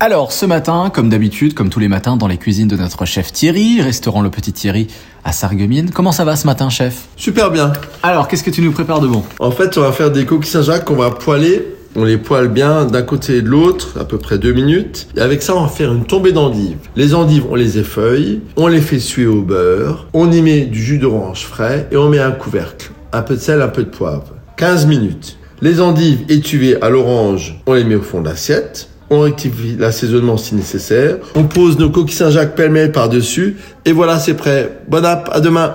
Alors, ce matin, comme d'habitude, comme tous les matins, dans les cuisines de notre chef Thierry, restaurant Le Petit Thierry à Sarreguemines. Comment ça va ce matin, chef? Super bien. Alors, qu'est-ce que tu nous prépares de bon? En fait, on va faire des coquilles Saint-Jacques qu'on va poêler. On les poêle bien d'un côté et de l'autre, à peu près deux minutes. Et avec ça, on va faire une tombée d'endives. Les endives, on les effeuille, on les fait suer au beurre, on y met du jus d'orange frais et on met un couvercle. Un peu de sel, un peu de poivre. 15 minutes. Les endives étuvées à l'orange, on les met au fond de l'assiette on rectifie l'assaisonnement si nécessaire, on pose nos coquilles Saint-Jacques pêle-mêle par-dessus, et voilà, c'est prêt. Bon app, à demain